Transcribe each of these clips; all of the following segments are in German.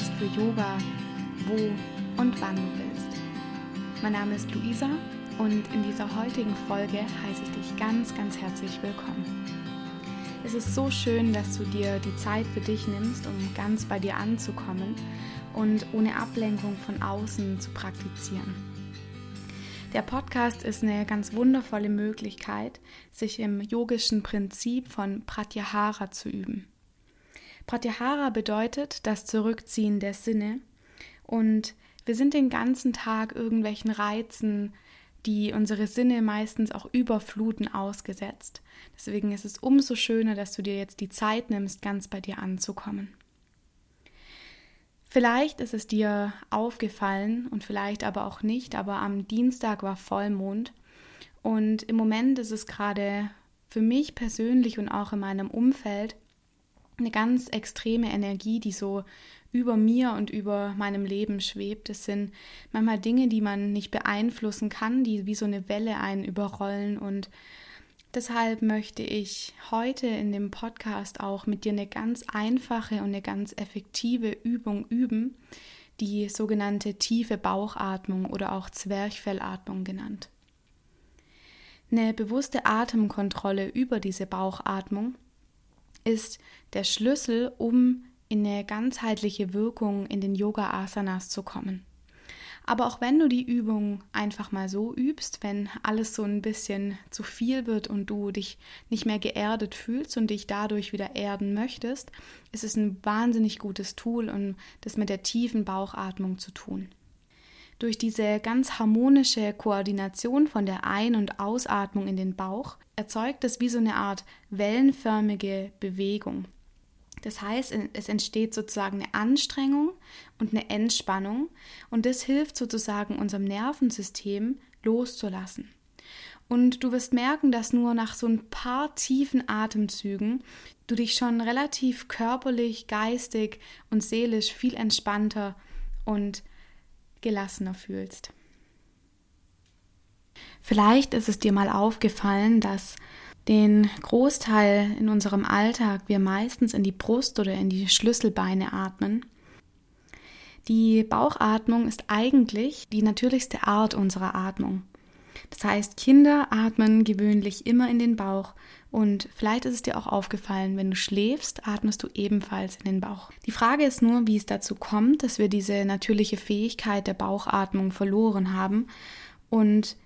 Podcast für Yoga, wo und wann du willst. Mein Name ist Luisa und in dieser heutigen Folge heiße ich dich ganz, ganz herzlich willkommen. Es ist so schön, dass du dir die Zeit für dich nimmst, um ganz bei dir anzukommen und ohne Ablenkung von außen zu praktizieren. Der Podcast ist eine ganz wundervolle Möglichkeit, sich im yogischen Prinzip von Pratyahara zu üben. Pratyahara bedeutet das Zurückziehen der Sinne und wir sind den ganzen Tag irgendwelchen Reizen, die unsere Sinne meistens auch überfluten, ausgesetzt. Deswegen ist es umso schöner, dass du dir jetzt die Zeit nimmst, ganz bei dir anzukommen. Vielleicht ist es dir aufgefallen und vielleicht aber auch nicht, aber am Dienstag war Vollmond und im Moment ist es gerade für mich persönlich und auch in meinem Umfeld eine ganz extreme Energie, die so über mir und über meinem Leben schwebt. Es sind manchmal Dinge, die man nicht beeinflussen kann, die wie so eine Welle einen überrollen. Und deshalb möchte ich heute in dem Podcast auch mit dir eine ganz einfache und eine ganz effektive Übung üben, die sogenannte tiefe Bauchatmung oder auch Zwerchfellatmung genannt. Eine bewusste Atemkontrolle über diese Bauchatmung ist der Schlüssel, um in eine ganzheitliche Wirkung in den Yoga-Asanas zu kommen. Aber auch wenn du die Übung einfach mal so übst, wenn alles so ein bisschen zu viel wird und du dich nicht mehr geerdet fühlst und dich dadurch wieder erden möchtest, ist es ein wahnsinnig gutes Tool, um das mit der tiefen Bauchatmung zu tun. Durch diese ganz harmonische Koordination von der Ein- und Ausatmung in den Bauch erzeugt es wie so eine Art wellenförmige Bewegung. Das heißt, es entsteht sozusagen eine Anstrengung und eine Entspannung und das hilft sozusagen unserem Nervensystem loszulassen. Und du wirst merken, dass nur nach so ein paar tiefen Atemzügen du dich schon relativ körperlich, geistig und seelisch viel entspannter und gelassener fühlst. Vielleicht ist es dir mal aufgefallen, dass den Großteil in unserem Alltag wir meistens in die Brust oder in die Schlüsselbeine atmen. Die Bauchatmung ist eigentlich die natürlichste Art unserer Atmung. Das heißt, Kinder atmen gewöhnlich immer in den Bauch und vielleicht ist es dir auch aufgefallen, wenn du schläfst, atmest du ebenfalls in den Bauch. Die Frage ist nur, wie es dazu kommt, dass wir diese natürliche Fähigkeit der Bauchatmung verloren haben und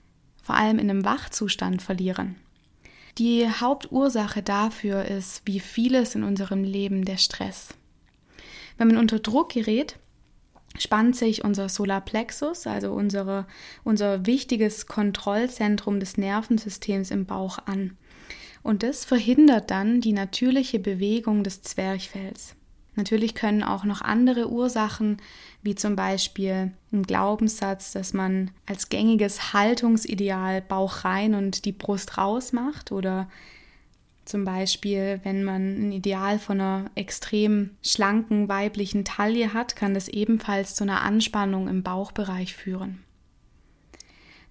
vor allem in einem Wachzustand verlieren. Die Hauptursache dafür ist, wie vieles in unserem Leben, der Stress. Wenn man unter Druck gerät, spannt sich unser Solarplexus, also unsere, unser wichtiges Kontrollzentrum des Nervensystems im Bauch an. Und das verhindert dann die natürliche Bewegung des Zwerchfells. Natürlich können auch noch andere Ursachen, wie zum Beispiel ein Glaubenssatz, dass man als gängiges Haltungsideal Bauch rein und die Brust raus macht oder zum Beispiel, wenn man ein Ideal von einer extrem schlanken weiblichen Taille hat, kann das ebenfalls zu einer Anspannung im Bauchbereich führen.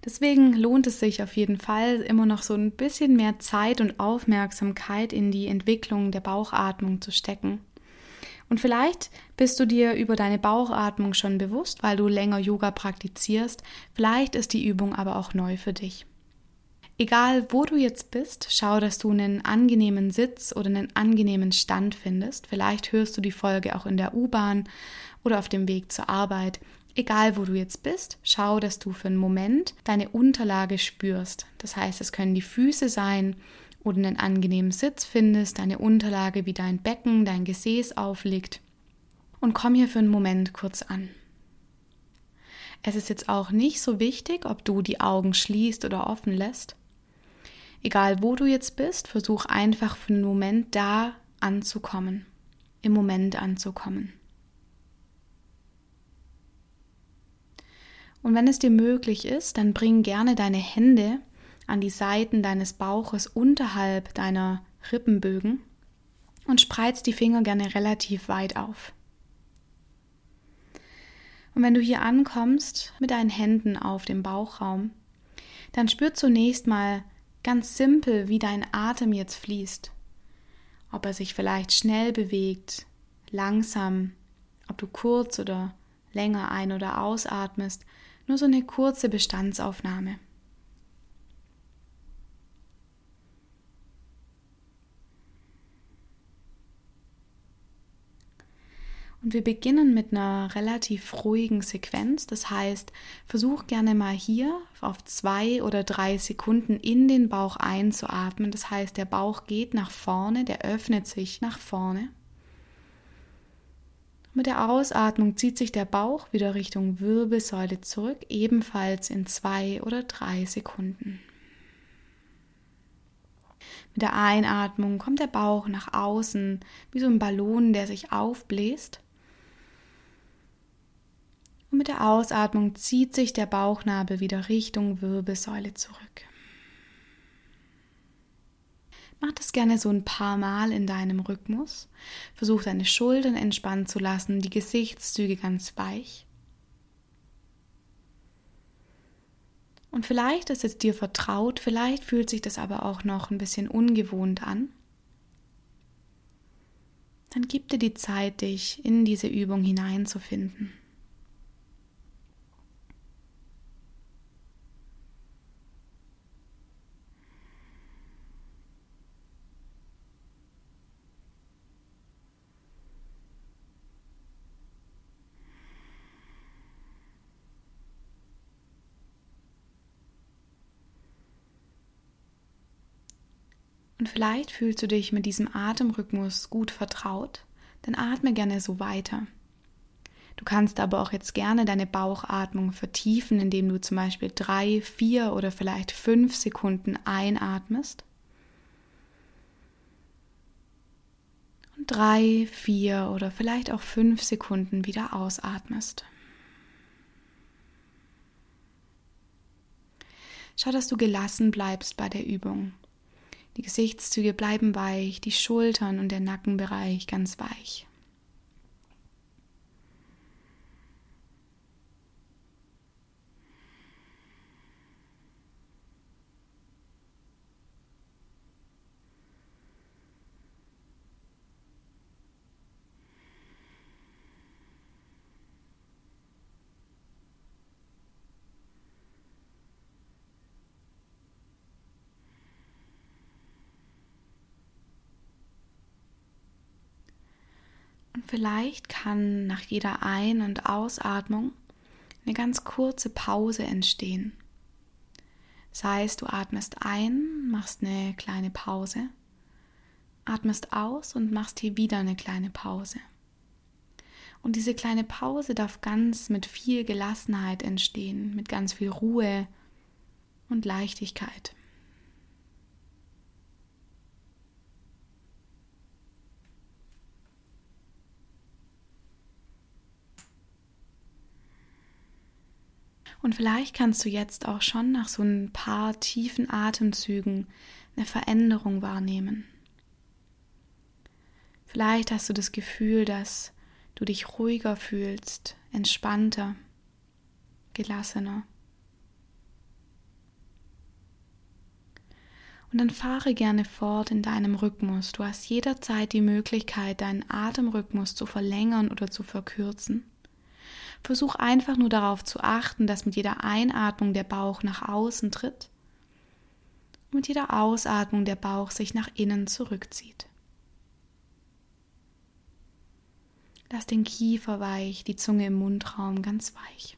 Deswegen lohnt es sich auf jeden Fall immer noch so ein bisschen mehr Zeit und Aufmerksamkeit in die Entwicklung der Bauchatmung zu stecken. Und vielleicht bist du dir über deine Bauchatmung schon bewusst, weil du länger Yoga praktizierst. Vielleicht ist die Übung aber auch neu für dich. Egal, wo du jetzt bist, schau, dass du einen angenehmen Sitz oder einen angenehmen Stand findest. Vielleicht hörst du die Folge auch in der U-Bahn oder auf dem Weg zur Arbeit. Egal, wo du jetzt bist, schau, dass du für einen Moment deine Unterlage spürst. Das heißt, es können die Füße sein oder einen angenehmen Sitz findest, deine Unterlage wie dein Becken, dein Gesäß aufliegt. Und komm hier für einen Moment kurz an. Es ist jetzt auch nicht so wichtig, ob du die Augen schließt oder offen lässt. Egal wo du jetzt bist, versuch einfach für einen Moment da anzukommen, im Moment anzukommen. Und wenn es dir möglich ist, dann bring gerne deine Hände an die Seiten deines Bauches unterhalb deiner Rippenbögen und spreiz die Finger gerne relativ weit auf. Und wenn du hier ankommst mit deinen Händen auf dem Bauchraum, dann spür zunächst mal ganz simpel, wie dein Atem jetzt fließt. Ob er sich vielleicht schnell bewegt, langsam, ob du kurz oder länger ein- oder ausatmest, nur so eine kurze Bestandsaufnahme. Und wir beginnen mit einer relativ ruhigen Sequenz. Das heißt, versuch gerne mal hier auf zwei oder drei Sekunden in den Bauch einzuatmen. Das heißt, der Bauch geht nach vorne, der öffnet sich nach vorne. Mit der Ausatmung zieht sich der Bauch wieder Richtung Wirbelsäule zurück, ebenfalls in zwei oder drei Sekunden. Mit der Einatmung kommt der Bauch nach außen, wie so ein Ballon, der sich aufbläst. Und mit der Ausatmung zieht sich der Bauchnabel wieder Richtung Wirbelsäule zurück. Mach das gerne so ein paar Mal in deinem Rhythmus. Versuch deine Schultern entspannt zu lassen, die Gesichtszüge ganz weich. Und vielleicht ist es dir vertraut, vielleicht fühlt sich das aber auch noch ein bisschen ungewohnt an. Dann gib dir die Zeit, dich in diese Übung hineinzufinden. Und vielleicht fühlst du dich mit diesem Atemrhythmus gut vertraut, dann atme gerne so weiter. Du kannst aber auch jetzt gerne deine Bauchatmung vertiefen, indem du zum Beispiel drei, vier oder vielleicht fünf Sekunden einatmest. Und drei, vier oder vielleicht auch fünf Sekunden wieder ausatmest. Schau, dass du gelassen bleibst bei der Übung. Die Gesichtszüge bleiben weich, die Schultern und der Nackenbereich ganz weich. Vielleicht kann nach jeder Ein- und Ausatmung eine ganz kurze Pause entstehen. Das heißt, du atmest ein, machst eine kleine Pause, atmest aus und machst hier wieder eine kleine Pause. Und diese kleine Pause darf ganz mit viel Gelassenheit entstehen, mit ganz viel Ruhe und Leichtigkeit. Und vielleicht kannst du jetzt auch schon nach so ein paar tiefen Atemzügen eine Veränderung wahrnehmen. Vielleicht hast du das Gefühl, dass du dich ruhiger fühlst, entspannter, gelassener. Und dann fahre gerne fort in deinem Rhythmus. Du hast jederzeit die Möglichkeit, deinen Atemrhythmus zu verlängern oder zu verkürzen. Versuch einfach nur darauf zu achten, dass mit jeder Einatmung der Bauch nach außen tritt und mit jeder Ausatmung der Bauch sich nach innen zurückzieht. Lass den Kiefer weich, die Zunge im Mundraum ganz weich.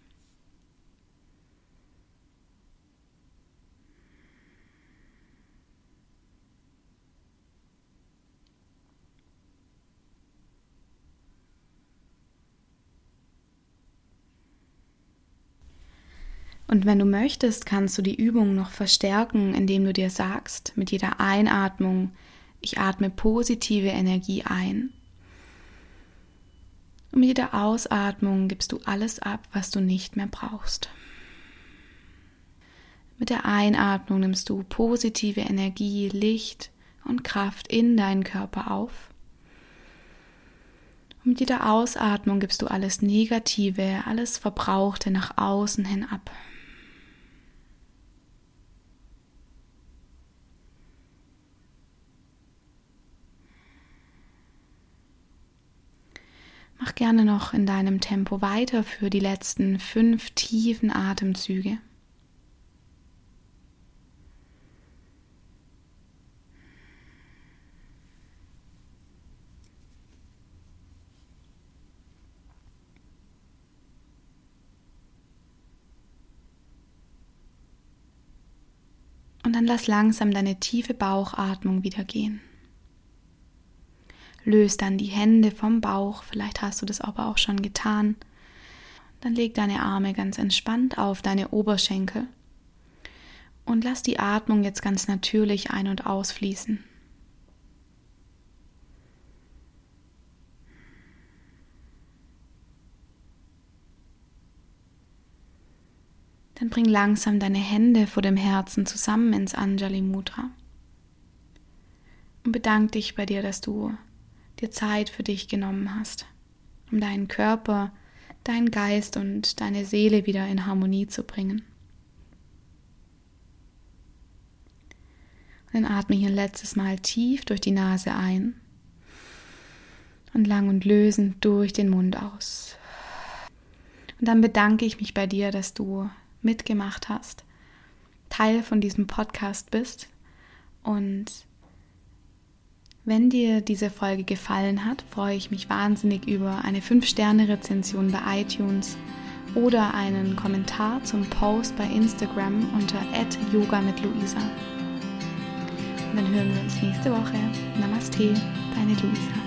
Und wenn du möchtest, kannst du die Übung noch verstärken, indem du dir sagst, mit jeder Einatmung, ich atme positive Energie ein. Und mit jeder Ausatmung gibst du alles ab, was du nicht mehr brauchst. Mit der Einatmung nimmst du positive Energie, Licht und Kraft in deinen Körper auf. Und mit jeder Ausatmung gibst du alles Negative, alles Verbrauchte nach außen hin ab. Mach gerne noch in deinem Tempo weiter für die letzten fünf tiefen Atemzüge. Und dann lass langsam deine tiefe Bauchatmung wieder gehen. Löst dann die Hände vom Bauch, vielleicht hast du das aber auch schon getan. Dann leg deine Arme ganz entspannt auf deine Oberschenkel und lass die Atmung jetzt ganz natürlich ein- und ausfließen. Dann bring langsam deine Hände vor dem Herzen zusammen ins Anjali Mudra. Und bedank dich bei dir, dass du dir Zeit für dich genommen hast, um deinen Körper, deinen Geist und deine Seele wieder in Harmonie zu bringen. Und dann atme hier ein letztes Mal tief durch die Nase ein und lang und lösend durch den Mund aus. Und dann bedanke ich mich bei dir, dass du mitgemacht hast, Teil von diesem Podcast bist. Und wenn dir diese Folge gefallen hat, freue ich mich wahnsinnig über eine 5-Sterne-Rezension bei iTunes oder einen Kommentar zum Post bei Instagram unter yoga mit Luisa. Dann hören wir uns nächste Woche. Namaste, deine Luisa.